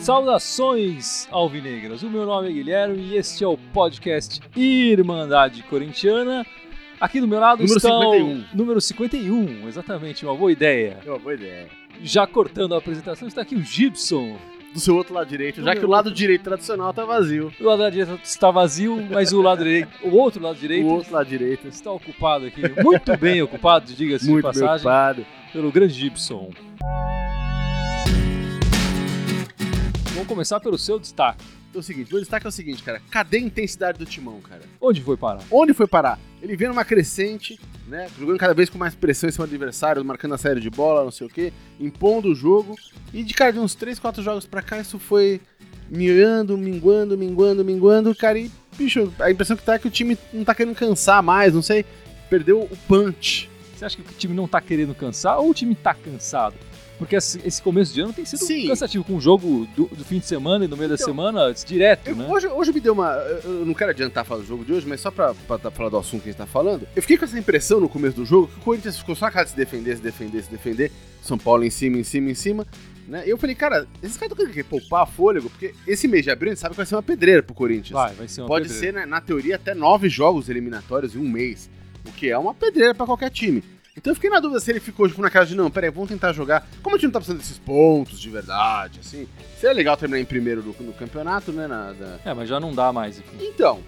Saudações alvinegras, o meu nome é Guilherme e este é o podcast Irmandade Corintiana. Aqui do meu lado Número estão 51. número 51, exatamente, uma boa ideia. É uma boa ideia. Já cortando a apresentação, está aqui o Gibson. Do seu outro lado direito, já que o lado direito tradicional tá vazio. O lado direito está vazio, mas o lado direito, o outro lado direito O outro lado direito, está ocupado aqui, muito bem ocupado, diga-se de muito bem passagem, ocupado. pelo grande Gibson. Vamos começar pelo seu destaque. É o seguinte, meu destaque é o seguinte, cara. Cadê a intensidade do timão, cara? Onde foi parar? Onde foi parar? Ele vem numa crescente, né? Jogando cada vez com mais pressão em cima do adversário, marcando a série de bola, não sei o quê, impondo o jogo. E de cara, de uns 3, 4 jogos pra cá, isso foi minguando, minguando, minguando, minguando, cara. E, bicho, a impressão que tá é que o time não tá querendo cansar mais, não sei. Perdeu o punch. Você acha que o time não tá querendo cansar ou o time tá cansado? Porque esse começo de ano tem sido Sim. cansativo, com o jogo do, do fim de semana e no meio da Então, semana direto, Eu- né? hoje, hoje me deu uma. Eu não quero adiantar falar do jogo de hoje, mas só pra, pra tá- falar do assunto que a gente tá falando. Eu fiquei com essa impressão no começo do jogo que o Corinthians ficou só a cara de se defender, se defender, se defender. São Paulo em cima, em cima, em cima. Né? E eu falei, cara, esses caras estão querendo poupar fôlego, porque esse mês de abril a gente sabe que vai ser uma pedreira pro Corinthians. Vai, vai ser uma Pode pedreira. ser, né, na teoria, até nove jogos eliminatórios em um mês. O que é uma pedreira pra qualquer time. Então eu fiquei na dúvida se ele ficou tipo, naquela de não, peraí, vamos tentar jogar. Como a gente não tá precisando desses pontos de verdade, assim. Seria legal terminar em primeiro no, no campeonato, né? Na, É, mas já não dá mais, enfim. Então,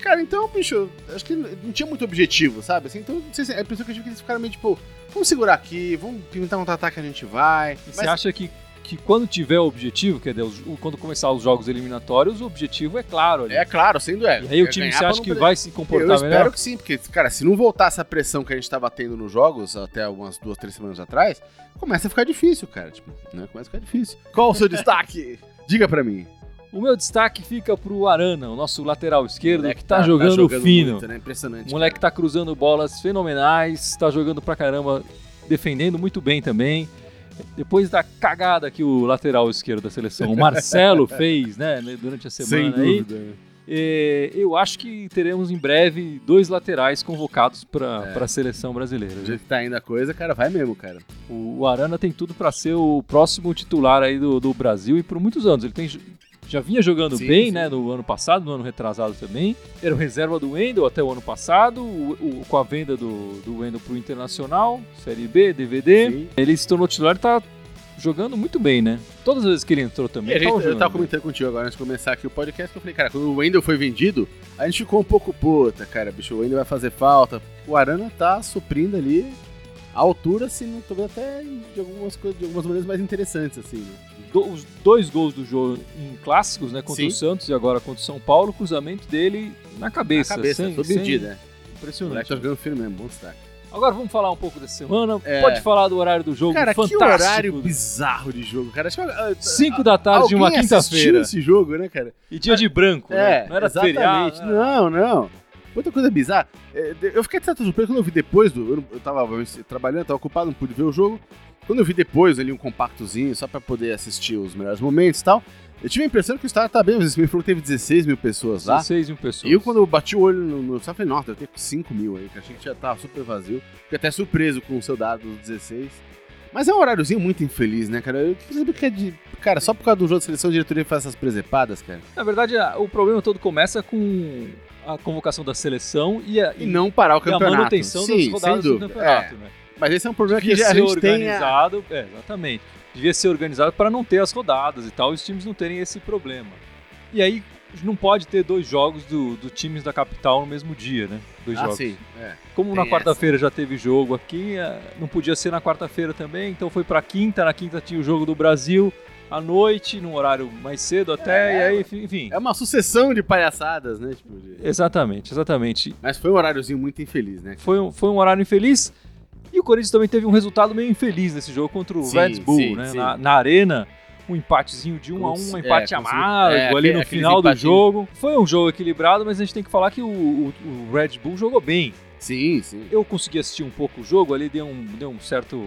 cara, então, bicho, acho que não tinha muito objetivo, sabe? Assim, então, não sei se a impressão que eu tive que eles ficaram meio tipo, vamos segurar aqui, vamos tentar um contra-ataque, a gente vai. E Mas- você acha que, que quando tiver o objetivo, quer dizer, quando começar os jogos eliminatórios, o objetivo é claro ali. É claro, sendo é. e aí o É time, você acha que vai se Eu comportar espero melhor? que sim, porque, cara, se não voltar essa pressão que a gente tava tendo nos jogos até umas duas, três semanas atrás, começa a ficar difícil, cara. Tipo, né? Começa a ficar difícil. Qual o seu destaque? Diga pra mim. O meu destaque fica pro Arana, o nosso lateral esquerdo, Moleque que tá, jogando, fino. muito, né? Impressionante. O moleque tá cruzando bolas fenomenais, tá jogando pra caramba, defendendo muito bem também. Depois da cagada que o lateral esquerdo da seleção, o Marcelo, fez, né, durante a Sem semana aí, dúvida. é, eu acho que teremos em breve dois laterais convocados pra É. pra seleção brasileira. Do jeito que tá indo a coisa, cara, vai mesmo, cara. O, o Arana tem tudo pra ser o próximo titular aí do, do Brasil e por muitos anos. Ele tem, já vinha jogando Sim, bem, sim. né, no ano passado, no ano retrasado também. Era o reserva do Wendel até o ano passado, o- o- com a venda do, do Wendel pro Internacional, Série B, DVD. Sim. Ele se tornou titular e tá jogando muito bem, né? Todas as vezes que ele entrou E também, a ele gente, tava eu tava comentando contigo agora antes de começar aqui o podcast, que eu falei, cara, quando o Wendel foi vendido, a gente ficou um pouco puta, cara, bicho, o Wendel vai fazer falta. O Arana tá suprindo ali a altura, assim, não vendo até de algumas coisas, de algumas maneiras mais interessantes, assim, né? Do- os dois gols do jogo em clássicos, né, contra Sim. o Santos e agora contra o São Paulo, cruzamento dele na cabeça. Na cabeça, sem, sob sem- medida, né? Impressionante. tá jogando firme mesmo, bom destaque. Agora vamos falar um pouco dessa semana. É. Pode falar do horário do jogo Cara, fantástico. que horário bizarro de jogo, cara. Acho que, ah, 5 da tarde de uma quinta-feira. esse jogo, né, cara? E dia de branco, É, né? Não era exatamente. feriado. né? Não, não. Outra coisa bizarra, é, eu fiquei de certa surpresa quando eu vi depois do. Eu tava trabalhando, tava ocupado, não pude ver o jogo. Quando eu vi depois ali um compactozinho, só pra poder assistir os melhores momentos e tal, eu tive a impressão que o estádio tá bem, mas me falou que teve 16 mil pessoas lá. 16 mil pessoas. E eu, quando eu bati o olho no, no só falei, nossa, deve ter 5 mil aí, que achei que já tava super vazio. Fiquei até surpreso com o seu dado dos 16. Mas é um horáriozinho muito infeliz, né, cara? Eu saber que é de. Cara, só por causa do jogo de seleção, a diretoria faz essas presepadas, cara. Na verdade, o problema todo começa com a convocação da seleção e a, E não parar o campeonato. das rodadas do campeonato. É. Né? Mas esse é um problema que Devia já a ser gente tem. a- organizado. É, exatamente. Devia ser organizado para não ter as rodadas e tal, e os times não terem esse problema. E aí não pode ter dois jogos do, do times da capital no mesmo dia, né? Dois Ah, jogos. sim. É. Como Tem na quarta-feira já teve jogo aqui, eh, não podia ser na quarta-feira também, então foi pra quinta. Na quinta tinha o jogo do Brasil à noite, num horário mais cedo até, É, e aí, enfim. É uma sucessão de palhaçadas, né? Tipo, de- Exatamente, exatamente. Mas foi um horáriozinho muito infeliz, né? Foi um, foi um horário infeliz. O Corinthians também teve um resultado meio infeliz nesse jogo contra o Sim, Red Bull, sim, né? sim. Na, na arena, um empatezinho de 1 um a 1 um, um É, empate consegui- amargo é, ali no final do jogo. Foi um jogo equilibrado, mas a gente tem que falar que o, o- o Red Bull jogou bem. Sim, sim. Eu consegui assistir um pouco o jogo ali, deu um, deu um certo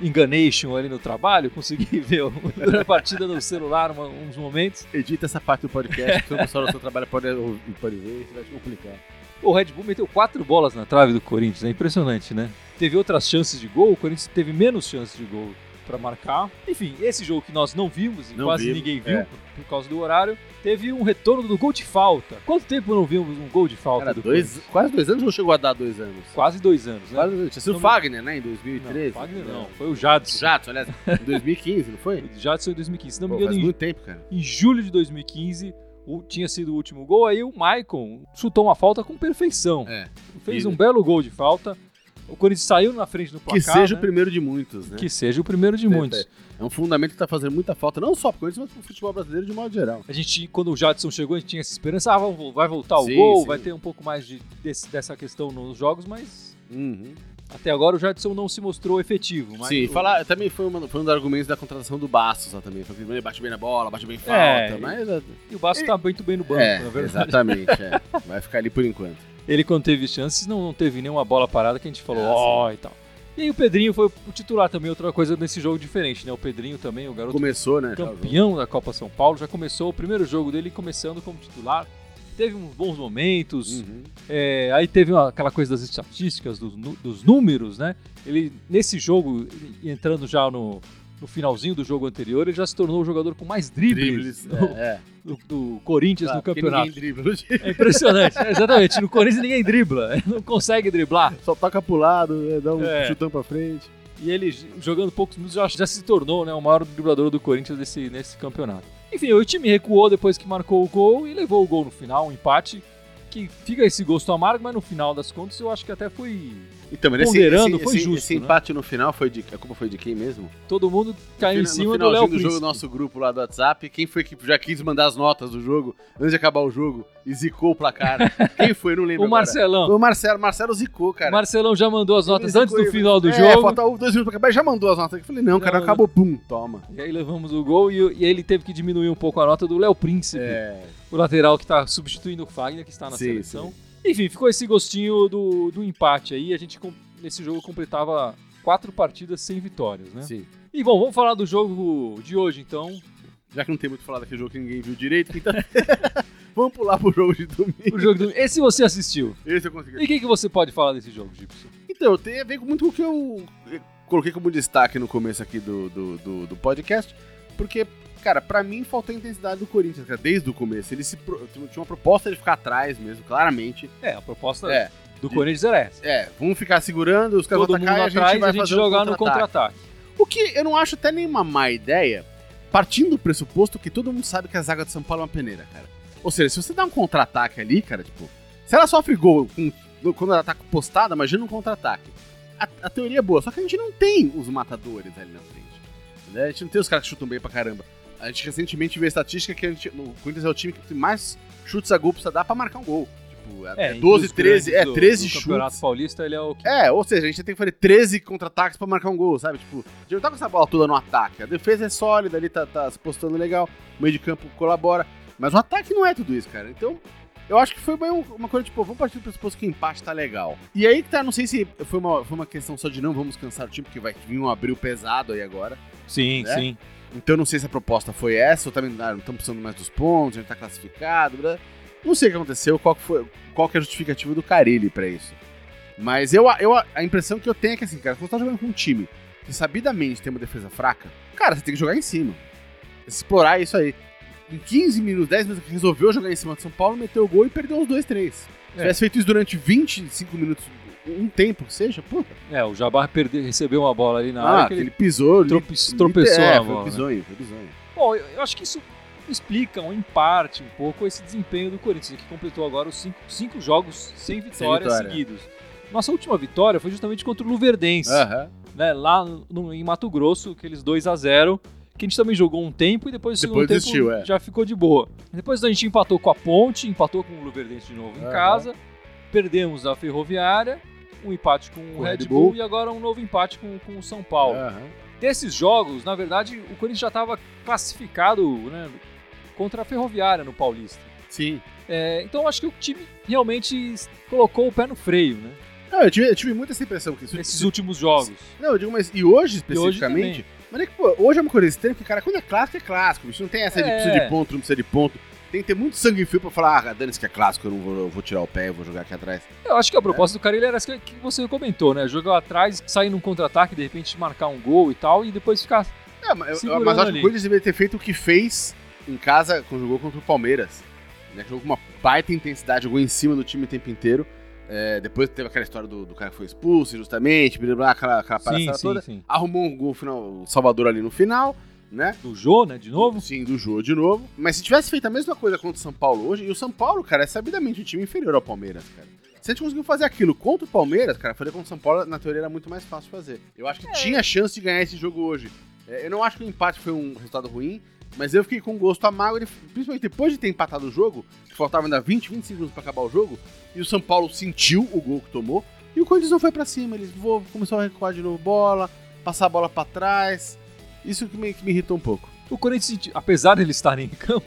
enganation ali no trabalho, consegui ver a partida no celular uma- uns momentos. Edita essa parte do podcast, que o pessoal do seu trabalho pode, pode ver, isso vai te complicar. O Red Bull meteu quatro bolas na trave do Corinthians, é impressionante, né? Teve outras chances de gol, o Corinthians teve menos chances de gol para marcar. Enfim, esse jogo que nós não vimos e Não quase vimos, ninguém viu é. por, causa do horário, teve um retorno do gol de falta. Quanto tempo não vimos um gol de falta Cara, do dois, quase dois anos ou chegou a dar dois anos? Quase dois anos, né? Quase. Tinha sido o Não- Fagner, né, em Não, 2013. Fagner não, foi o Jadson. Jadson, aliás, em 2015, não foi? O Jadson em 2015. Se não me Pô, engano, faz em muito tempo, cara. em julho de 2015 o- tinha sido o último gol, aí o Maicon chutou uma falta com perfeição. É. Fez E- um belo gol de falta. O Corinthians saiu na frente Que placar. seja né? o primeiro de muitos, né? Que seja o primeiro de É, muitos. É um fundamento que tá fazendo muita falta, não só pro Corinthians, mas pro futebol brasileiro de modo geral. A gente, quando o Jadson chegou, a gente tinha essa esperança, ah, vai- vai voltar o Sim, gol, sim. vai ter um pouco mais de, desse- dessa questão nos jogos, mas Uhum. Até agora o Jadson não se mostrou efetivo. Mas Sim, o- falar, também foi, uma, foi um dos argumentos da contratação do Bastos lá também. Foi ele bate bem na bola, bate bem em falta, É, mas... E o Bastos tá muito bem no banco, É, na verdade. exatamente, é. Vai ficar ali por enquanto. Ele, quando teve chances, não, não teve nenhuma bola parada que a gente falou, É, ó, e tal. E aí o Pedrinho foi o titular também, outra coisa nesse jogo diferente, né? O Pedrinho também, o garoto Começou, né? campeão da Copa São Paulo, já começou o primeiro jogo dele começando como titular. Teve uns bons momentos, Uhum. é, aí teve uma- aquela coisa das estatísticas, dos, dos números, né? Ele, nesse jogo, entrando já no, no finalzinho do jogo anterior, ele já se tornou o jogador com mais dribles, Dribles, do, é, é. do- do Corinthians Tá, no campeonato. ninguém dribla. É impressionante, é, exatamente. No Corinthians ninguém dribla, não consegue driblar. Só toca pro lado, é, dá um É. chutão pra frente. E ele, jogando poucos minutos, já, já se tornou né, o maior driblador do Corinthians desse, nesse campeonato. Enfim, o time recuou depois que marcou o gol e levou o gol no final, um empate. Que fica esse gosto amargo, mas no final das contas eu acho que até foi. Então, mas Ponderando, esse, foi esse, justo, esse né? empate no final foi de. A culpa foi de quem mesmo? Todo mundo caiu em no cima do Léo do jogo, Príncipe. nosso grupo lá do WhatsApp, quem foi que já quis mandar as notas do jogo antes de acabar o jogo e zicou o placar? quem foi? Não lembro. O agora. Marcelão. Foi o Marcelo. Marcelo zicou, cara. O Marcelão já mandou as notas antes do final do é, jogo. falta dois minutos pra acabar e já mandou as notas. Eu falei, não, cara, Não, acabou, pum, toma. E aí levamos o gol e, e ele teve que diminuir um pouco a nota do Léo Príncipe, É, o lateral que está substituindo o Fagner, que está na Sim, seleção. Enfim, ficou esse gostinho do, do empate aí. A gente, nesse jogo, completava quatro partidas sem vitórias, né? sim. E bom, vamos falar do jogo de hoje então. Já que não tem muito falar daquele jogo que ninguém viu direito, então. Vamos pular pro jogo de domingo. O jogo do... Esse você assistiu. Esse eu consegui. E o que, que você pode falar desse jogo, Gibson? Então, tem a ver com muito com o que eu coloquei como destaque no começo aqui do, do, do, do podcast, porque, cara, pra mim faltou a intensidade do Corinthians, cara, desde o começo. Ele se pro- tinha uma proposta de ficar atrás mesmo, claramente. É, a proposta É, do Corinthians era essa. é, vamos ficar segurando, os caras vão atacar e a atrás gente e vai a gente jogar no contra-ataque. O que eu não acho até nenhuma má ideia, partindo do pressuposto que todo mundo sabe que a zaga de São Paulo é uma peneira, cara. Ou seja, se você dá um contra-ataque ali, cara, tipo, se ela sofre gol com- quando ela tá postada, imagina um contra-ataque. A, a teoria é boa, só que a gente não tem os matadores ali na frente. né? A gente não tem os caras que chutam bem pra caramba. A gente recentemente viu a estatística que a gente, o Corinthians é o time que tem mais chutes a gol precisa dar pra marcar um gol. Tipo, é, é entre 12, os 13, é grandes do- 13 do Campeonato chutes. Paulista, ele é o que É, ou seja, a gente tem que fazer 13 contra-ataques pra marcar um gol, sabe? Tipo, a gente não tá com essa bola toda no ataque. A defesa é sólida, ali tá, tá se postando legal, o meio de campo colabora. Mas o ataque não é tudo isso, cara. Então, eu acho que foi um- uma coisa, tipo, vamos partir do pressuposto que o empate tá legal. E aí que tá, não sei se foi uma, foi uma questão só de não vamos cansar o time, porque vai vir um abril pesado aí agora. Sim, né? sim. Então não sei se a proposta foi essa, ou também ah, não estamos precisando mais dos pontos, a gente tá classificado, blá. não sei o que aconteceu, qual que, foi, qual que é a justificativa do Carilli pra isso. Mas eu, eu, a impressão que eu tenho é que assim, cara, quando você tá jogando com um time que sabidamente tem uma defesa fraca, cara, você tem que jogar em cima. Explorar isso aí. Em 15 minutos, 10 minutos, resolveu jogar em cima do São Paulo, meteu o gol e perdeu os dois, três. Se É. tivesse feito isso durante 25 minutos, um tempo que seja, pô. É, o Jabbar perde, recebeu uma bola ali na Ah, área que ele ele pisou. trope- tropeçou é, foi bola. né? bizonho, foi bizonho. Bom, eu eu acho que isso explica, em parte, um pouco esse desempenho do Corinthians, que completou agora os cinco, cinco jogos sem vitórias vitória. seguidos. Nossa última vitória foi justamente contra o Luverdense, Aham. né, lá no- em Mato Grosso, aqueles 2 a 0 que a gente também jogou um tempo e depois, Depois segundo desistiu, tempo é. já ficou de boa. Depois a gente empatou com a Ponte, empatou com o Luverdense de novo em Aham. casa, perdemos a Ferroviária, um empate com o o Red Red Bull, Bull. e agora um novo empate com, com o São Paulo Aham. desses jogos, na verdade, o Corinthians já estava classificado né, contra a Ferroviária no Paulista. Sim. É, então acho que o time realmente colocou o pé no freio, né? Não, eu, tive, eu tive muito essa impressão que isso. Nesses últimos jogos. Não, eu digo, mas e hoje E hoje especificamente? mas é que, pô, hoje é uma coisa estranha, porque, cara, quando é clássico, é clássico. Gente não tem essa de É. precisa de ponto, não precisa de ponto. Tem que ter muito sangue frio pra falar, ah, dane-se que é clássico, eu não vou, eu vou tirar o pé, eu vou jogar aqui atrás. Eu acho que a proposta do Carilli era essa que- você comentou, né? Jogar atrás, sair num contra-ataque, de repente marcar um gol e tal, e depois ficar. É, mas, eu- mas acho que o Corinthians deveria ter feito o que fez em casa quando jogou contra o Palmeiras. Né? Jogou com uma baita intensidade, jogou em cima do time o tempo inteiro. É, depois teve aquela história do, do cara que foi expulso, justamente, blá, blá, aquela, aquela Sim, palhaçada sim, toda. sim. Arrumou um gol final, o Salvador ali no final, né? Do Jô, né? De novo. Sim, do jogo de novo. Mas se tivesse feito a mesma coisa contra o São Paulo hoje, e o São Paulo, cara, é sabidamente um time inferior ao Palmeiras, cara. Se a gente conseguiu fazer aquilo contra o Palmeiras, cara, fazer contra o São Paulo, na teoria, era muito mais fácil de fazer. Eu acho que tinha chance de ganhar esse jogo hoje. É, eu não acho que o empate foi um resultado ruim, mas eu fiquei com gosto amargo, de- principalmente depois de ter empatado o jogo, que faltava ainda 20, 20 segundos pra acabar o jogo, e o São Paulo sentiu o gol que tomou, e o Corinthians não foi pra cima, eles começou a recuar de novo bola, passar a bola pra trás. Isso que me, que me irritou um pouco. O Corinthians sentiu, apesar de eles estarem em campo,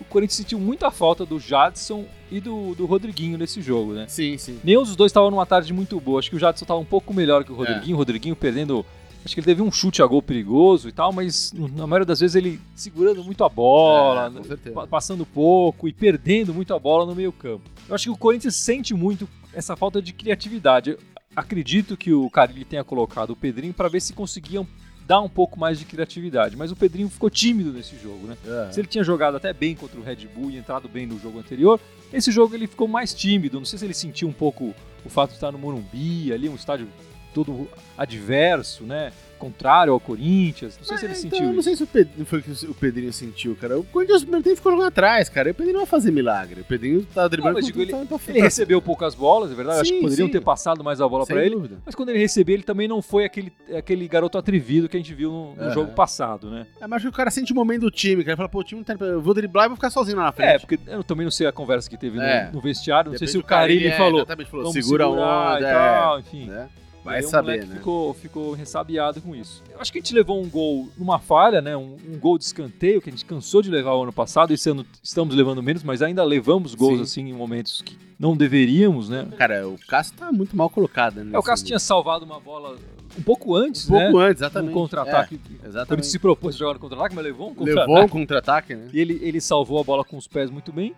o Corinthians sentiu muita falta do Jadson e do, do Rodriguinho nesse jogo, né? Sim, sim. Nenhum dos dois estavam numa tarde muito boa. Acho que o Jadson estava um pouco melhor que o Rodriguinho. O Rodriguinho perdendo. Acho que ele teve um chute a gol perigoso e tal, mas na maioria das vezes ele segurando muito a bola, É, pa- passando pouco e perdendo muito a bola no meio-campo. Eu acho que o Corinthians sente muito essa falta de criatividade. Eu acredito que o Carilli tenha colocado o Pedrinho para ver se conseguiam dar um pouco mais de criatividade, mas o Pedrinho ficou tímido nesse jogo, né? É. Se ele tinha jogado até bem contra o Red Bull e entrado bem no jogo anterior, esse jogo ele ficou mais tímido. Não sei se ele sentiu um pouco o fato de estar no Morumbi, ali um estádio todo adverso, né? Contrário ao Corinthians. Não sei se ele É, então, sentiu eu não sei se o Pedrinho, foi o que o Pedrinho sentiu, cara. O Corinthians primeiro tempo ficou jogando atrás, cara. E o Pedrinho não vai fazer milagre. O Pedrinho tá driblando Não, digo, ele- tá Ele recebeu poucas bolas, é verdade. Acho que Sim, poderiam sim. ter passado mais a bola para ele. Mas quando ele recebeu, ele também não foi aquele, aquele garoto atrevido que a gente viu no, no Aham. jogo passado, né? É, mas acho que o cara sente o momento do time, cara. Ele fala, pô, o time não tá. Eu vou driblar e vou ficar sozinho lá na frente. É, porque eu também não sei a conversa que teve no- É. no, vestiário. Não sei Depende se o Carilli ele é, falou. falou, Vamos segura a onda, e tal, enfim. é, né? Vai aí saber, né? Ficou, ficou ressabiado com isso. Eu acho que a gente levou um gol numa falha, né? Um, um gol de escanteio que a gente cansou de levar o ano passado. Esse ano estamos levando menos, mas ainda levamos gols Sim. assim em momentos que não deveríamos, né? Cara, o Cássio tá muito mal colocado, né? É, o Cássio tinha salvado uma bola um pouco antes, Um pouco né? antes, exatamente. Um contra-ataque. É, Quando ele exatamente. se propôs a jogar no contra-ataque, mas levou um contra-ataque. Levou um contra-ataque, né? E ele, ele salvou a bola com os pés muito bem.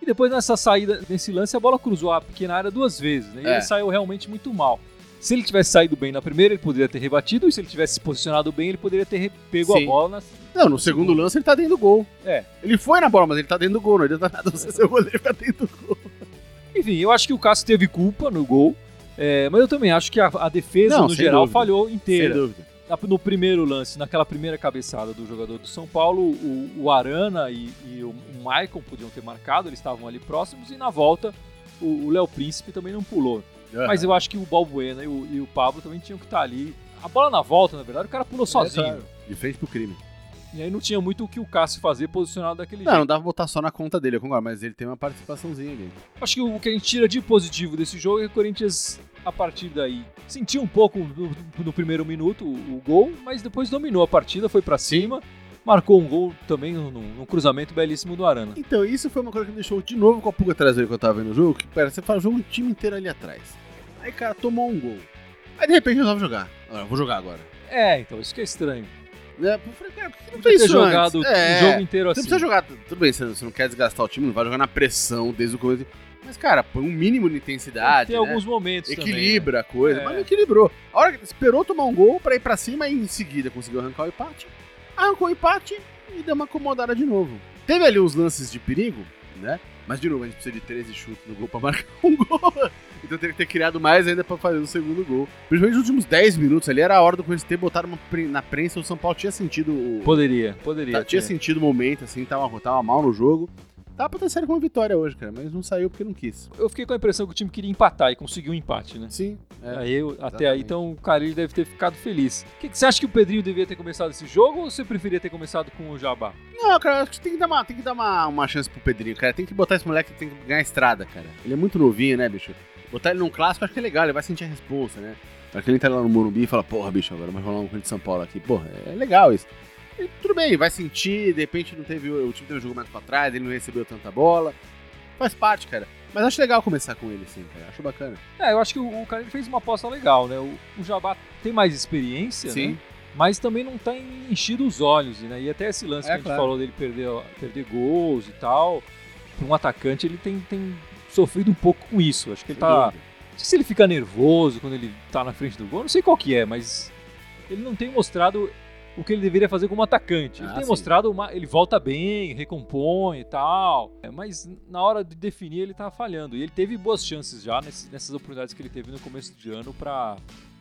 E depois nessa saída, nesse lance, a bola cruzou a pequena área duas vezes, né? E É. ele saiu realmente muito mal. Se ele tivesse saído bem na primeira, ele poderia ter rebatido, e se ele tivesse se posicionado bem, ele poderia ter pego Sim. a bola na, Não, no segundo lance ele tá dentro do gol. É. Ele foi na bola, mas ele tá dentro do gol. Não adianta nada você ser o goleiro ficar dentro do gol. Enfim, eu acho que o Cássio teve culpa no gol, é, mas eu também acho que a, a defesa, Não, no sem geral, dúvida. falhou Sem inteira. dúvida. Na- No primeiro lance, naquela primeira cabeçada do jogador do São Paulo, o, o Arana e, e o, Maicon podiam ter marcado, eles estavam ali próximos, e na volta o Léo Príncipe também não pulou. Mas eu acho que o Balbuena e o, e o Pablo também tinham que estar ali. A bola na volta, na verdade, o cara pulou sozinho. É, claro. De frente pro crime. E aí não tinha muito o que o Cássio fazer posicionado daquele Não, jeito. não dá pra botar só na conta dele, eu concordo, mas ele tem uma participaçãozinha ali. Acho que o que a gente tira de positivo desse jogo é que o Corinthians, a partir daí, sentiu um pouco no, no primeiro minuto o, o gol, mas depois dominou a partida, foi pra cima, marcou um gol também num, num cruzamento belíssimo do Arana. Então, isso foi uma coisa que me deixou de novo com a pulga traseira que eu tava vendo o jogo, que pera, você faz o jogo o time inteiro ali atrás. Aí, cara, tomou um gol. Aí, de repente, resolve jogar. Ah, vou jogar agora. É, então, isso que é estranho. Né? Eu falei, cara, por que não fez ter jogado antes? É. o jogo inteiro Você assim. precisa jogar, tudo bem, você não, você não quer desgastar o time, não vai jogar na pressão desde o começo. Mas, cara, põe um mínimo de intensidade, Tem né? alguns momentos também, né? Equilibra a coisa, É. mas não equilibrou. A hora que esperou tomar um gol pra ir pra cima e em seguida conseguiu arrancar o empate. Arrancou o empate e deu uma acomodada de novo. Teve ali uns lances de perigo, né? Mas de novo, a gente precisa de 13 chutes no gol pra marcar um gol. Então teria que ter criado mais ainda pra fazer o segundo gol. Principalmente nos últimos 10 minutos ali, era a hora do Corinthians ter botado pre- na prensa. O São Paulo tinha sentido o. Poderia, poderia. tá- tinha sentido o momento, assim, tava, tava mal no jogo. Tava pra ter saído com uma vitória hoje, cara, mas não saiu porque não quis. Eu fiquei com a impressão que o time queria empatar e conseguiu um empate, né? Sim. é. Aí eu- até aí, então, o Carilli deve ter ficado feliz. Que, que você acha que o Pedrinho devia ter começado esse jogo ou você preferia ter começado com o Jabá? Não, cara, acho que tem que dar, uma, tem que dar uma, uma chance pro Pedrinho, cara. Tem que botar esse moleque, tem que ganhar estrada, cara. Ele é muito novinho, né, bicho? Botar ele num clássico, acho que é legal, ele vai sentir a responsa, né? Pra que ele tá lá no Morumbi e fala, porra, bicho, agora vai rolar um de São Paulo aqui. Porra, é legal isso. E tudo bem, vai sentir, de repente não teve, o time teve um jogo mais pra trás, ele não recebeu tanta bola. Faz parte, cara. Mas acho legal começar com ele, sim, cara. Acho bacana. É, eu acho que o, o Carilli fez uma aposta legal, né? O, o Jabá tem mais experiência, né? mas também não tá enchido os olhos, né? E até esse lance É, que a gente claro. falou dele perder, perder gols e tal, um atacante ele tem, tem sofrido um pouco com isso. Acho que ele Sem tá. dúvida. Não sei se ele fica nervoso quando ele tá na frente do gol, não sei qual que é, mas ele não tem mostrado o que ele deveria fazer como atacante. Ele Ah, tem sim. mostrado uma, ele volta bem, recompõe e tal, é, mas na hora de definir ele tá falhando. E ele teve boas chances já nesse- nessas oportunidades que ele teve no começo de ano pra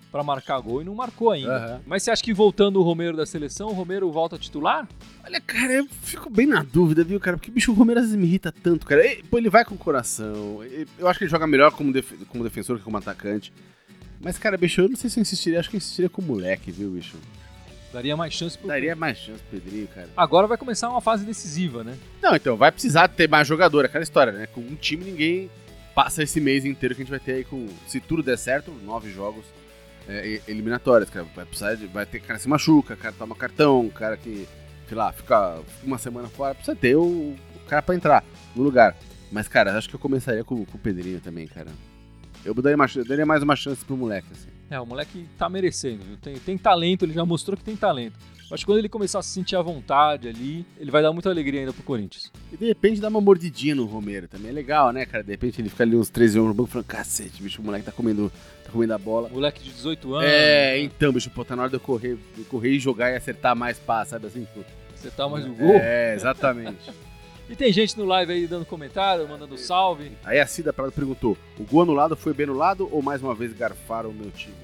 para marcar gol e não marcou ainda. Aham. Mas você acha que voltando o Romero da seleção, o Romero volta titular? Olha, cara, eu fico bem na dúvida, viu, cara? Porque, bicho, o Romero às vezes me irrita tanto, cara. Ele, pô, ele vai com o coração. Eu acho que ele joga melhor como, def- como defensor que como atacante. Mas, cara, bicho, eu não sei se eu insistiria. Acho que eu insistiria com o moleque, viu, bicho? Daria mais chance pro Daria mais chance pro Pedrinho, cara. Agora vai começar uma fase decisiva, né? Não, então, vai precisar ter mais jogador, aquela história, né? Com um time ninguém passa esse mês inteiro que a gente vai ter aí com, se tudo der certo, nove jogos é, eliminatórios, cara. Vai precisar de, vai ter cara que se machuca, cara toma cartão, cara que, sei lá, fica uma semana fora, precisa ter o, o cara pra entrar no lugar. Mas, cara, acho que eu começaria com, com o Pedrinho também, cara. Eu daria, uma, ch- daria mais uma chance pro moleque, assim. É, o moleque tá merecendo, viu? Tem, tem talento, ele já mostrou que tem talento. Acho que quando ele começar a se sentir à vontade ali, ele vai dar muita alegria ainda pro Corinthians. E de repente dá uma mordidinha no Romero também. É legal, né, cara? De repente ele fica ali uns 13 anos no banco falando, cacete, bicho, o moleque tá comendo, tá comendo a bola. Moleque de 18 anos. É, então, bicho, pô, tá na hora de eu correr, de correr e jogar e acertar mais passes, sabe assim? Pô. Tá mais o gol. É, exatamente. E tem gente no live aí dando comentário, mandando salve. Aí a Cida Prado perguntou: o gol anulado foi bem anulado ou mais uma vez garfaram o meu time?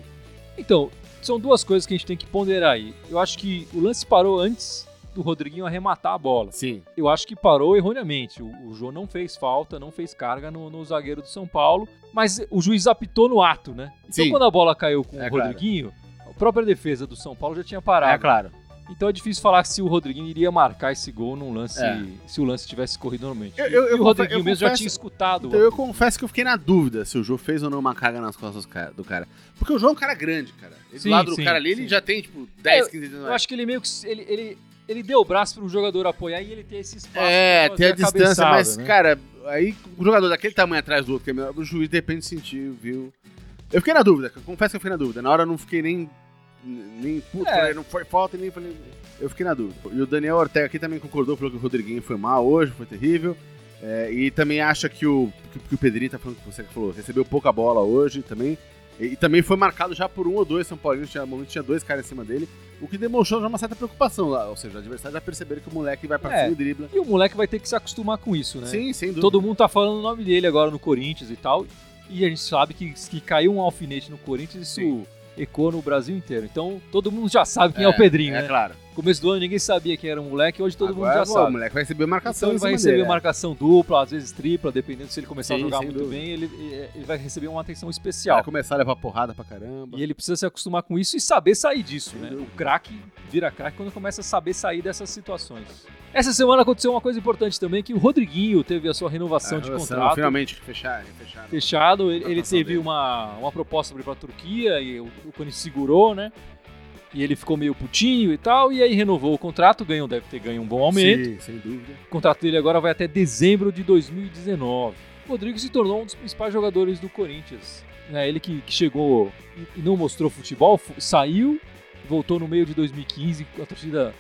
Então, são duas coisas que a gente tem que ponderar aí. Eu acho que o lance parou antes do Rodriguinho arrematar a bola. Sim. Eu acho que parou erroneamente. O, o Jô não fez falta, não fez carga no, no zagueiro do São Paulo, mas o juiz apitou no ato, né? Então Sim. quando a bola caiu com É o claro. Rodriguinho, a própria defesa do São Paulo já tinha parado. É claro. Então é difícil falar se o Rodriguinho iria marcar esse gol num lance, É. se o lance tivesse corrido normalmente. Eu- eu- e eu o Rodriguinho eu mesmo já confesso- tinha escutado. Então eu confesso que eu fiquei na dúvida se o Jô fez ou não uma carga nas costas do cara. do. Porque o João é um cara grande, cara. Ele Sim, do lado do sim, cara ali, ele sim. já tem, tipo, 10, É, 15 anos. Eu acho que ele meio que. Ele, ele, ele deu o braço para o jogador apoiar e ele tem esse espaço. É, tem a fazer distância, mas, né? cara, aí o jogador daquele tamanho atrás do outro, que é melhor, o juiz de repente sentiu, viu? Eu fiquei na dúvida, confesso que eu fiquei na dúvida. Na hora eu não fiquei nem. Nem puto, É. falei, não foi falta, nem falei. Eu fiquei na dúvida. E o Daniel Ortega aqui também concordou, falou que o Rodriguinho foi mal hoje, foi terrível. É, e também acha que o, que, que o Pedrinho tá falando que você falou, recebeu pouca bola hoje também. E, e também foi marcado já por um ou dois São Paulinos, tinha, no momento tinha dois caras em cima dele, o que demonstrou já uma certa preocupação lá. Ou seja, o adversário já perceberam que o moleque vai pra É. cima e dribla. E o moleque vai ter que se acostumar com isso, né? Sim, sem dúvida. Todo mundo tá falando o nome dele agora no Corinthians e tal. E a gente sabe que, que caiu um alfinete no Corinthians, isso Sim. Ecoa no Brasil inteiro. Então todo mundo já sabe quem é, o Pedrinho, é, né? claro. Começo do ano ninguém sabia quem era o moleque, hoje todo Agora, mundo já pô, O sabe. moleque vai receber marcação Então ele vai receber dele, é. marcação dupla, às vezes tripla, dependendo se ele começar Sim, a jogar muito dúvida. bem, ele, ele vai receber uma atenção Vai especial. começar a levar porrada pra caramba. E ele precisa se acostumar com isso e saber sair disso, né? dúvida. O craque vira craque quando começa a saber sair dessas situações. Essa semana aconteceu uma coisa importante também, que o Rodriguinho teve a sua renovação A de relação, contrato. Finalmente, fecharam, fecharam. fechado. Ele, ele Contratação teve dele. uma, uma proposta para ir pra Turquia e o, o Corinthians segurou, né? E ele ficou meio putinho e tal, e aí renovou o contrato, ganhou, deve ter ganho um bom aumento. Sim, sem dúvida. O contrato dele agora vai até dezembro de 2019. O Rodrigo se tornou um dos principais jogadores do Corinthians. É, ele que, que chegou e- não mostrou futebol, fu- saiu, voltou no meio de 2015, a torcida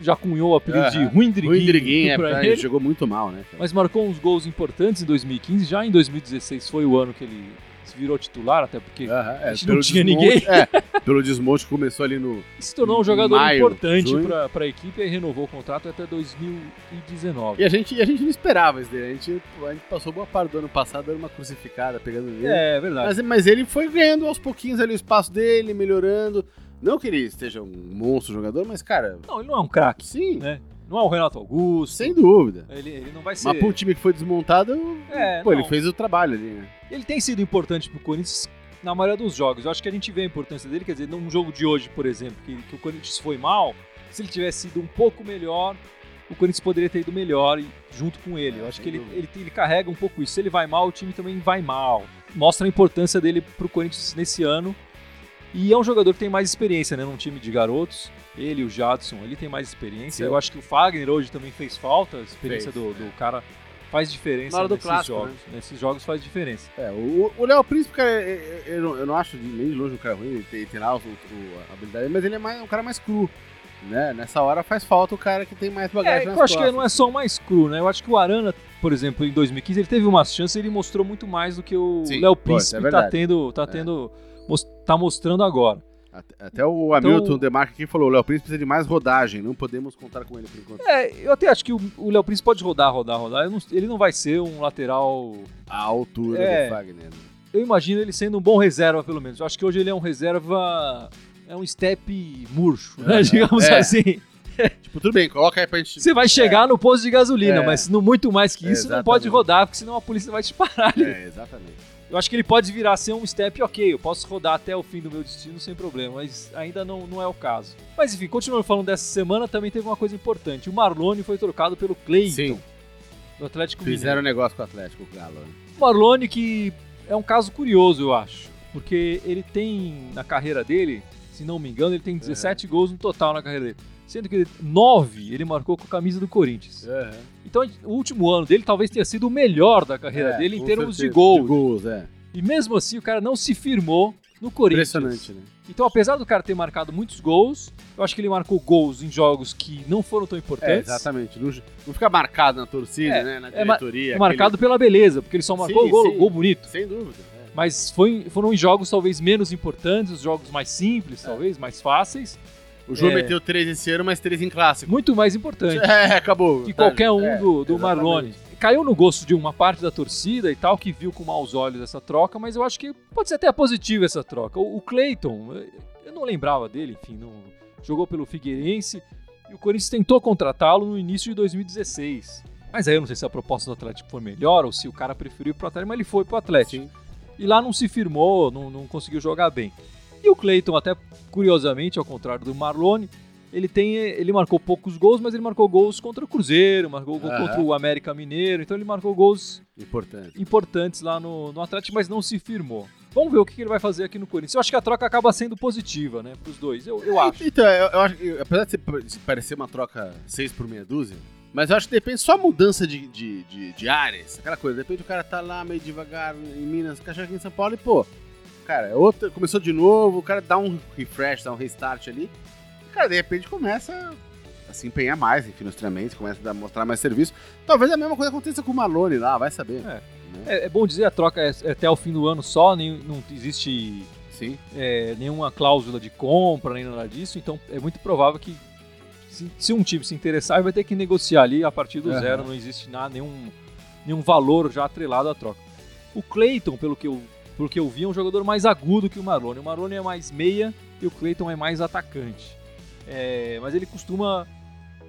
já cunhou o apelido de Aham. Ruindriguinho, O Indriguinho, é, pra- ele. jogou muito mal, né? cara? Mas marcou uns gols importantes em 2015. Já em 2016 foi o ano que ele se virou titular, até porque é, a gente não tinha desmonte- ninguém. É, pelo desmonte que começou ali no. se tornou um jogador Maio, importante para a equipe e renovou o contrato até 2019. E a gente, e a gente não esperava isso daí. A gente, a gente passou boa parte do ano passado dando uma crucificada, pegando ele. É, verdade. Mas, mas ele foi ganhando aos pouquinhos ali o espaço dele, melhorando. Não que ele esteja um monstro jogador, mas, cara, Não, ele não é um craque, sim, né? Não é o Renato Augusto. sem dúvida. Ele, ele não vai ser. Mas um time que foi desmontado, É, pô, não. ele fez o trabalho ali, né? Ele tem sido importante pro Corinthians na maioria dos jogos. Eu acho que a gente vê a importância dele, quer dizer, num jogo de hoje, por exemplo, que, que o Corinthians foi mal, se ele tivesse sido um pouco melhor, o Corinthians poderia ter ido melhor e, junto com ele. Eu É, acho que ele, ele, ele carrega um pouco isso. Se ele vai mal, o time também vai mal. Mostra a importância dele pro Corinthians nesse ano. E é um jogador que tem mais experiência, né? Num time de garotos. Ele e o Jadson, ele tem mais experiência. Sim. Eu acho que o Fagner hoje também fez falta, a experiência Fez, do, do cara faz diferença Na hora do nesses clássico, jogos. Nesses jogos faz diferença. É, o Léo Príncipe, cara, é- é- eu, não- eu não acho nem de longe um cara ruim, ele tem, tem lá o, o- a habilidade, mas ele é mais, um cara mais cru. Né? Nessa hora faz falta o cara que tem mais É, bagagem nas eu acho que costas. não é só o mais cru, né? Eu acho que o Arana, por exemplo, em 2015, ele teve umas chances e ele mostrou muito mais do que o Léo é Príncipe tá verdade. tendo, tá É. tendo, mos- tá mostrando agora. Até, o Hamilton Então- Demarca aqui falou, o Léo Príncipe precisa de mais rodagem, não podemos contar com ele por enquanto. É, eu até acho que o Léo Príncipe pode rodar, rodar, rodar. Eu não- ele não vai ser um lateral. A altura É. do Fagner. né? Eu imagino ele sendo um bom reserva, pelo menos. Eu acho que hoje ele é um reserva. É um step murcho, né? É, Digamos é. assim. Tipo, tudo bem, coloca aí pra gente... Você vai chegar no posto de gasolina, É. mas no muito mais que isso, não pode rodar, porque senão a polícia vai te parar. ali. É, exatamente. Eu acho que ele pode virar a ser um step ok, eu posso rodar até o fim do meu destino sem problema, mas ainda não, não é o caso. Mas enfim, continuando falando dessa semana, também teve uma coisa importante. O Marlone foi trocado pelo Cleiton, Sim, do Atlético fizeram Mineiro. negócio com o Atlético, Galo. né? O Marlone que é um caso curioso, eu acho, porque ele tem na carreira dele, se não me engano, ele tem 17 gols no total na carreira dele. Sendo que 9 ele marcou com a camisa do Corinthians. Então, o último ano dele talvez tenha sido o melhor da carreira É, dele em termos de certeza. gols. De gols, é. E mesmo assim, o cara não se firmou no Corinthians. Impressionante, né? Então, apesar do cara ter marcado muitos gols, eu acho que ele marcou gols em jogos que não foram tão É, importantes. exatamente. Não, não fica marcado na torcida, É, né? Na é ma- diretoria. É marcado pela beleza, porque ele só marcou Sim, gol, sim. gol bonito. Sem dúvida. é. Mas foi, foram em jogos talvez menos importantes, os jogos mais simples, É. talvez, mais fáceis. O João É. meteu três esse ano, mas três em clássico. Muito mais importante É, acabou. que qualquer um é, do, do exatamente. Marlone. Caiu no gosto de uma parte da torcida e tal, que viu com maus olhos essa troca, mas eu acho que pode ser até positivo essa troca. O, o Clayton, eu- eu não lembrava dele, enfim, não, jogou pelo Figueirense e o Corinthians tentou contratá-lo no início de 2016. Mas aí eu não sei se a proposta do Atlético foi melhor ou se o cara preferiu ir pro Atlético, mas ele foi pro Atlético. Sim. E lá não se firmou, não, não conseguiu jogar bem. E o Cleiton, até curiosamente, ao contrário do Marlone, ele tem, ele marcou poucos gols, mas ele marcou gols contra o Cruzeiro, marcou gol contra o América Mineiro, então ele marcou gols Importante. importantes lá no, no Atlético, mas não se firmou. Vamos ver o que ele vai fazer aqui no Corinthians. Eu acho que a troca acaba sendo positiva, né, pros dois. Eu, eu acho. Então, eu, eu acho que, apesar de parecer uma troca 6 por meia dúzia, mas eu acho que depende só a mudança de, de, de, de áreas, aquela coisa. Depende do cara tá lá meio devagar em Minas, cachorro aqui em São Paulo e, pô, cara, é outra, começou de novo, o cara dá um refresh, dá um restart ali. E, cara, de repente começa a se empenhar mais, enfim, nos treinamentos, começa a mostrar mais serviço. Talvez a mesma coisa aconteça com o Malone lá, vai saber. É. Né? É, é bom dizer, a troca é, é até o fim do ano só, nem, não existe Sim. é, nenhuma cláusula de compra, nem nada disso, então é muito provável que se, se um time se interessar, ele vai ter que negociar ali a partir do Aham. zero, não existe nada, nenhum, nenhum valor já atrelado à troca. O Clayton, pelo que, eu, pelo que eu vi, é um jogador mais agudo que o Marlone. O Marlone é mais meia e o Clayton é mais atacante. É, mas ele costuma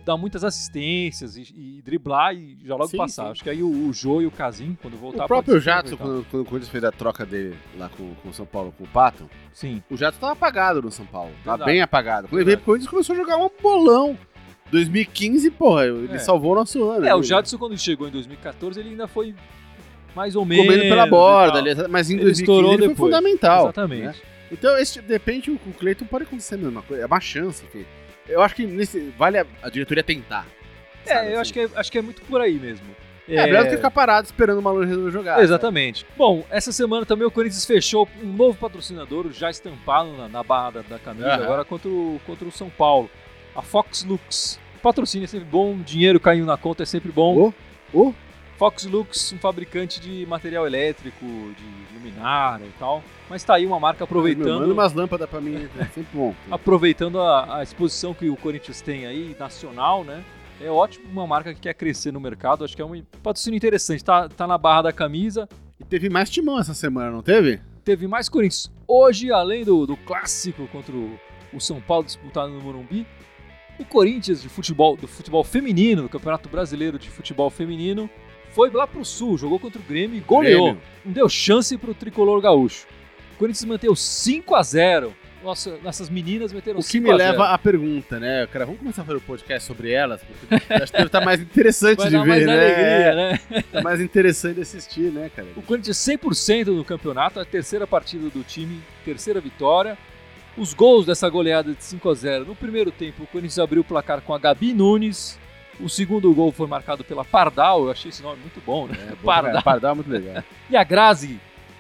dar muitas assistências e, e driblar e já logo Sim, passar. sim. Acho que aí o, o Jô e o Casim, quando voltar... O próprio aproveitar. quando, quando o Corinthians fez a troca dele lá com, com o São Paulo, com o Pato, Sim. o Jadson tava apagado no São Paulo. Verdade. bem apagado. Quando ele veio pro Corinthians, começou a jogar um bolão. 2015, porra, ele É. salvou o nosso ano. É, o Jadson quando chegou em 2014, ele ainda foi mais ou menos... Comendo pela borda, ali, mas em Ele 2015 estourou ele foi fundamental. Exatamente. né? Então, esse de repente, o, o Cleiton pode acontecer a mesma coisa. É uma chance, enfim. Eu acho que nesse, vale a, a diretoria tentar. É, eu acho que é, acho que é muito por aí mesmo. É, melhor do que ficar parado esperando o Malone resolver jogar. Exatamente. Bom, essa semana também o Corinthians fechou um novo patrocinador, já estampado na, na barra da, da camisa, Aham. agora contra o, contra o São Paulo. A Fox Lux. Patrocínio é sempre bom, dinheiro caindo na conta é sempre bom. Ô, ô. Fox Lux, um fabricante de material elétrico, de luminária e tal. Mas tá aí uma marca aproveitando. Manda umas lâmpadas pra mim, é sempre bom. aproveitando a, a exposição que o Corinthians tem aí, nacional, né? É ótimo, uma marca que quer crescer no mercado, acho que é um patrocínio interessante. Tá, tá na barra da camisa, E teve mais timão essa semana, não teve? teve mais Corinthians. Hoje, além do, do clássico contra o, o São Paulo disputado no Morumbi, o Corinthians de futebol, do futebol feminino, do Campeonato Brasileiro de Futebol Feminino, foi lá pro Sul, jogou contra o Grêmio e goleou. Grêmio. Não deu chance pro tricolor gaúcho. O Corinthians manteve 5 a 0 Nossa, nossas meninas meteram O que 5 me a 0. leva à pergunta, né? Cara, vamos começar a fazer o podcast sobre elas, porque acho que deve estar mais interessante de ver, mais né? alegria, né? Tá mais interessante de assistir, né, cara? O Corinthians 100% no campeonato, a terceira partida do time, terceira vitória. Os gols dessa goleada de 5 a 0 no primeiro tempo, o Corinthians abriu o placar com a Gabi Nunes, O segundo gol foi marcado pela Pardal, eu achei esse nome muito bom, né? É, Pardal. Pardal é muito legal. E a Grazi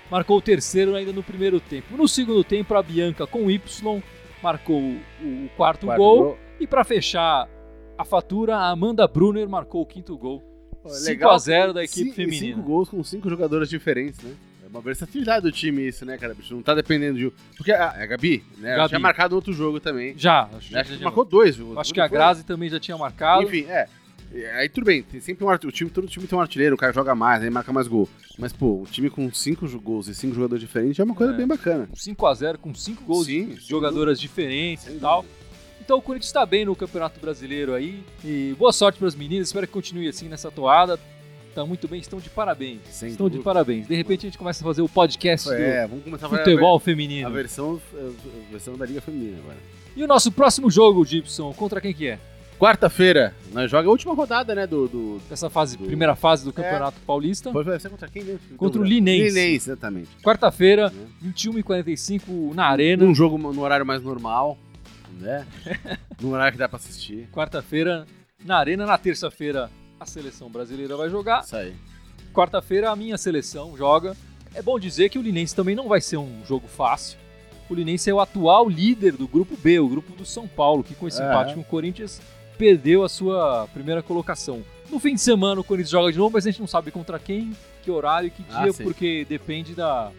marcou o terceiro ainda no primeiro tempo. No segundo tempo, a Bianca com Y marcou o, quarto, Quarto gol. E para fechar a fatura, a Amanda Brunner marcou o quinto gol. Pô, 5 a 0 da equipe feminina. Cinco gols com cinco jogadoras diferentes, né? Uma versatilidade do time isso, né, cara? Bicho, não tá dependendo de... Porque a, a Gabi, né? Gabi. tinha marcado outro jogo também. Já, acho, Né? Acho que marcou dois. o acho que a foi- Grazi também já tinha marcado. Enfim, é. Aí tudo bem, tem sempre um o time, todo time tem um artilheiro, o cara joga mais, aí marca mais gol. Mas, pô, um time com cinco gols e cinco jogadores diferentes é uma coisa É. bem bacana. 5 a 0 com 5 gols Sim, de jogadoras diferentes Sem e tal. dúvida. Então o Corinthians está bem no Campeonato Brasileiro aí. E boa sorte para as meninas, espero que continue assim nessa toada. Tá muito bem, estão de parabéns. Sem estão de dúvida. parabéns. De repente a gente começa a fazer o podcast É, vamos começar do futebol a, feminino. ver- a versão, a versão da Liga Feminina agora. E o nosso próximo jogo, Gibson, contra quem que é? Quarta-feira, nós joga a última rodada, né, do... do... Dessa fase, Do- primeira fase do Campeonato Paulista. Pode ser contra quem mesmo? Contra o Linense. Linense, exatamente. Quarta-feira, É. 21h45 na Arena. Num jogo no horário mais normal, né? no horário que dá pra assistir. Quarta-feira na Arena. Na terça-feira, a seleção brasileira vai jogar. Isso aí. Quarta-feira, a minha seleção joga. É bom dizer que o Linense também não vai ser um jogo fácil. O Linense é o atual líder do grupo B, o grupo do São Paulo, que com esse É. empate com o Corinthians perdeu a sua primeira colocação. No fim de semana o Corinthians joga de novo, mas a gente não sabe contra quem, que horário e que Ah, dia, sim. porque depende da,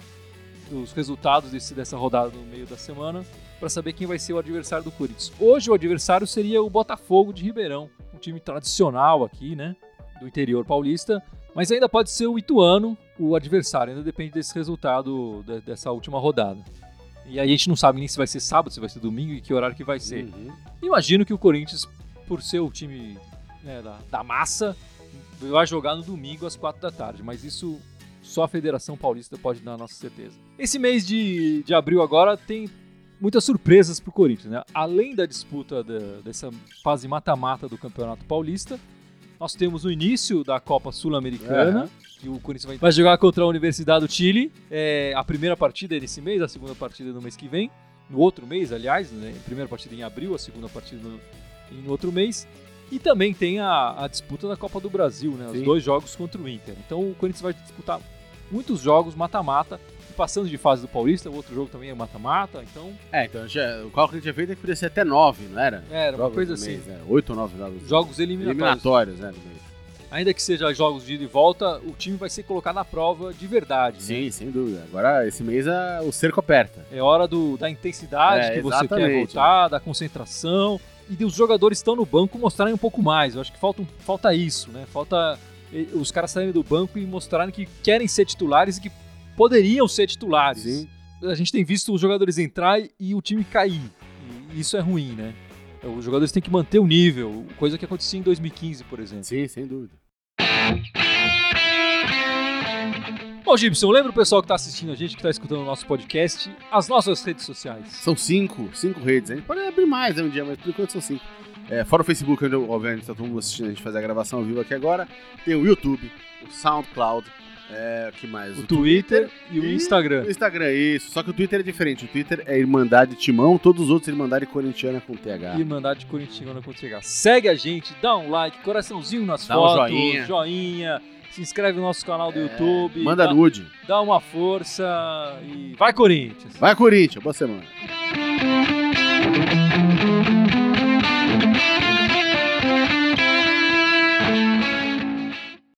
dos resultados desse- dessa rodada no meio da semana para saber quem vai ser o adversário do Corinthians. Hoje o adversário seria o Botafogo de Ribeirão, um time tradicional aqui, né, do interior paulista, mas ainda pode ser o Ituano o adversário, ainda depende desse resultado de- dessa última rodada. E aí a gente não sabe nem se vai ser sábado, se vai ser domingo e que horário que vai ser. Uhum. Imagino que o Corinthians, por ser o time né, da, da massa, vai jogar no domingo às quatro da tarde, mas isso só a Federação Paulista pode dar a nossa certeza. Esse mês de, de abril agora tem muitas surpresas para o Corinthians. Né? Além da disputa da- dessa fase mata-mata do Campeonato Paulista, nós temos o início da Copa Sul-Americana, Aham. que o Corinthians vai, vai jogar contra a Universidade do Chile. É, a primeira partida é nesse mês, a segunda partida é no mês que vem. No outro mês, aliás, né? a primeira partida em abril, a segunda partida no, em outro mês. E também tem a, a disputa da Copa do Brasil, né? Os Sim. dois jogos contra o Inter. Então o Corinthians vai disputar muitos jogos mata-mata, passando de fase do Paulista, o outro jogo também é mata-mata, então É, então já, o cálculo que a gente tinha feito é que podia ser até nove, não era? é, era uma Jogos coisa no assim. mês, né? Oito ou nove jogos. Jogos eliminatórios. eliminatórios, né. Ainda que seja jogos de ida e volta, o time vai ser colocado na prova de verdade. né? Sim, sem dúvida. Agora, esse mês, a- o cerco aperta. É hora do, da intensidade É, que você quer voltar, da concentração e os jogadores que estão no banco mostrarem um pouco mais. Eu acho que falta, falta isso, né? Falta eh, os caras saírem do banco e mostrarem que querem ser titulares e que poderiam ser titulares. Sim. A gente tem visto os jogadores entrar e o time cair. E isso é ruim, né? Os jogadores têm que manter o nível, coisa que acontecia em 2015, por exemplo. Sim, sem dúvida. Bom, Gibson, lembra o pessoal que está assistindo a gente, que está escutando o nosso podcast, as nossas redes sociais. São cinco, cinco redes. A gente pode abrir mais né, um dia, mas por enquanto são cinco. É, fora o Facebook, onde obviamente está todo mundo assistindo a gente fazer a gravação ao vivo aqui agora. Tem o YouTube, o SoundCloud, é, que mais? O Twitter e o Instagram. O Instagram, isso. Só que o Twitter é diferente. O Twitter é Irmandade Timão, todos os outros Irmandade Corintiana com TH. Irmandade Corintiana quando chegar. Segue a gente, dá um like, coraçãozinho nas Dá um fotos, joinha. joinha, se inscreve no nosso canal do É, YouTube, Manda dá, nude. dá uma força e vai Corinthians! Vai, Corinthians. Boa semana.